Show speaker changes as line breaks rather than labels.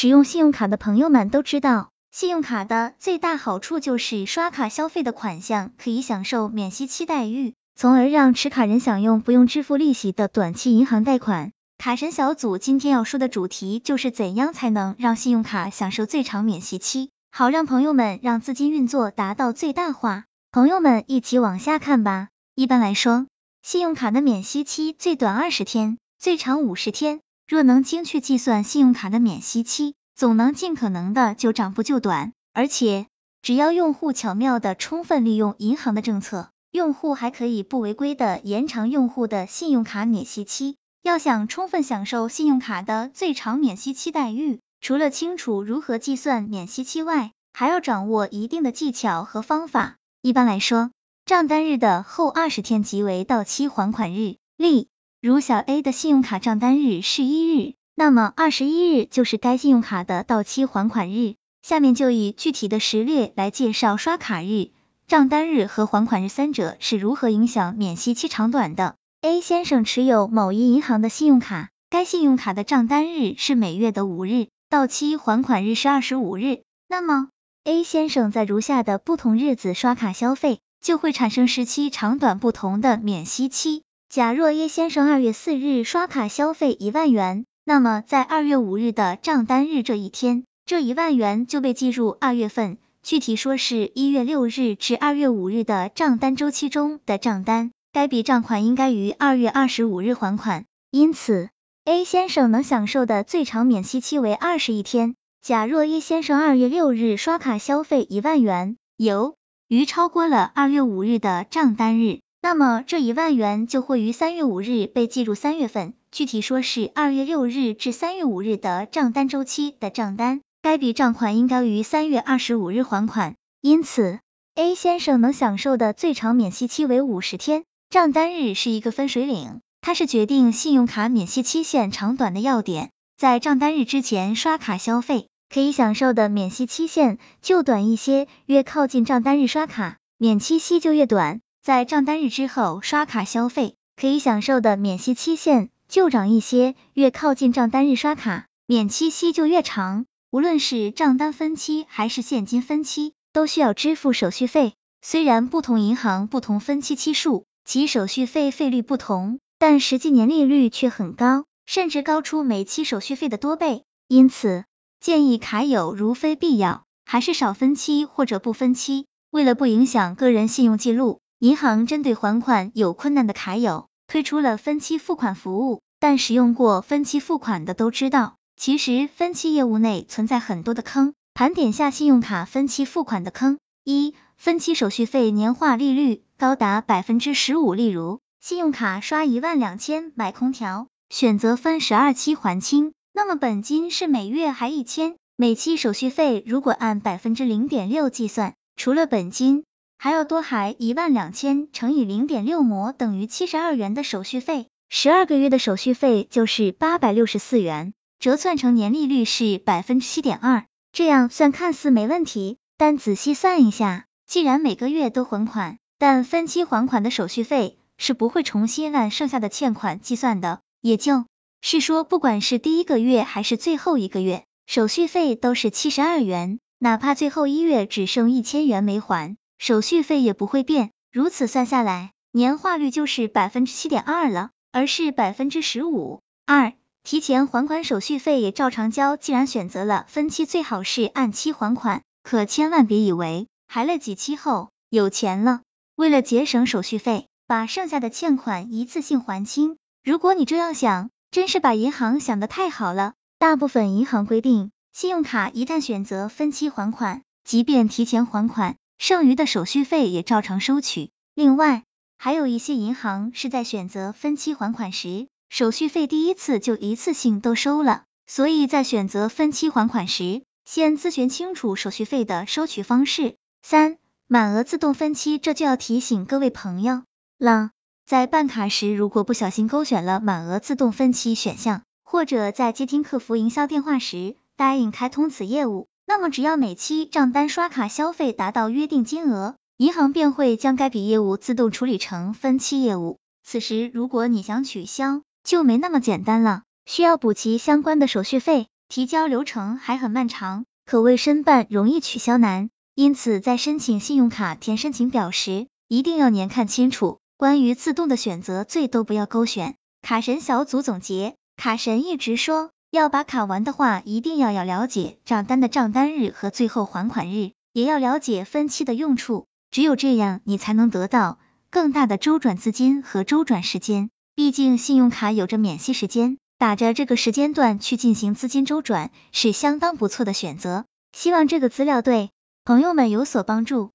使用信用卡的朋友们都知道，信用卡的最大好处就是刷卡消费的款项可以享受免息期待遇，从而让持卡人享用不用支付利息的短期银行贷款。卡神小组今天要说的主题就是怎样才能让信用卡享受最长免息期，好让朋友们让资金运作达到最大化。朋友们一起往下看吧。一般来说，信用卡的免息期最短二十天，最长五十天。若能精确计算信用卡的免息期，总能尽可能的就长不就短。而且，只要用户巧妙的充分利用银行的政策，用户还可以不违规的延长用户的信用卡免息期。要想充分享受信用卡的最长免息期待遇，除了清楚如何计算免息期外，还要掌握一定的技巧和方法。一般来说，账单日的后二十天即为到期还款日。例如小 A 的信用卡账单日是一日，那么二十一日就是该信用卡的到期还款日。下面就以具体的实例来介绍刷卡日、账单日和还款日三者是如何影响免息期长短的。A 先生持有某一银行的信用卡，该信用卡的账单日是每月的五日，到期还款日是二十五日。那么 A 先生在如下的不同日子刷卡消费，就会产生时期长短不同的免息期。假若 A 先生二月四日刷卡消费一万元，那么在二月五日的账单日这一天，这一万元就被计入二月份，具体说是一月六日至二月五日的账单周期中的账单。该笔账款应该于二月二十五日还款，因此 A 先生能享受的最长免息期为二十一天。假若 A 先生二月六日刷卡消费一万元，由于超过了二月五日的账单日，那么这一万元就会于三月五日被计入三月份，具体说是二月六日至三月五日的账单周期的账单。该笔账款应该于三月二十五日还款，因此 A 先生能享受的最长免息期为五十天。账单日是一个分水岭，它是决定信用卡免息期限长短的要点。在账单日之前刷卡消费，可以享受的免息期限就短一些，越靠近账单日刷卡，免息期就越短。在账单日之后刷卡消费，可以享受的免息期限就长一些，越靠近账单日刷卡，免息期就越长。无论是账单分期还是现金分期，都需要支付手续费。虽然不同银行不同分期期数。其手续费费率不同，但实际年利率却很高，甚至高出每期手续费的多倍。因此，建议卡友如非必要，还是少分期或者不分期。为了不影响个人信用记录，银行针对还款有困难的卡友推出了分期付款服务。但使用过分期付款的都知道，其实分期业务内存在很多的坑。盘点下信用卡分期付款的坑：一、分期手续费年化利率。高达百分之十五，例如信用卡刷一万两千买空调，选择分十二期还清，那么本金是每月还一千，每期手续费如果按百分之零点六计算，除了本金，还要多还一万两千乘以零点六模等于七十二元的手续费，十二个月的手续费就是八百六十四元，折算成年利率是百分之七点二，这样算看似没问题，但仔细算一下，既然每个月都还款。但分期还款的手续费是不会重新按剩下的欠款计算的，也就是说，不管是第一个月还是最后一个月，手续费都是七十二元，哪怕最后一月只剩一千元没还，手续费也不会变。如此算下来，年化率就是百分之七点二了，而是百分之十五。二，提前还款手续费也照常交，既然选择了分期，最好是按期还款，可千万别以为还了几期后有钱了。为了节省手续费，把剩下的欠款一次性还清。如果你这样想，真是把银行想的太好了。大部分银行规定，信用卡一旦选择分期还款，即便提前还款，剩余的手续费也照常收取。另外，还有一些银行是在选择分期还款时，手续费第一次就一次性都收了。所以在选择分期还款时，先咨询清楚手续费的收取方式。三。满额自动分期，这就要提醒各位朋友了。在办卡时，如果不小心勾选了满额自动分期选项，或者在接听客服营销电话时答应开通此业务，那么只要每期账单刷卡消费达到约定金额，银行便会将该笔业务自动处理成分期业务。此时，如果你想取消，就没那么简单了，需要补齐相关的手续费。提交流程还很漫长，可谓申办容易取消难。因此，在申请信用卡填申请表时，一定要年看清楚，关于自动的选择最都不要勾选。卡神小组总结，卡神一直说，要把卡玩的话，一定要要了解账单的账单日和最后还款日，也要了解分期的用处，只有这样，你才能得到更大的周转资金和周转时间。毕竟信用卡有着免息时间，打着这个时间段去进行资金周转是相当不错的选择。希望这个资料对朋友们有所帮助。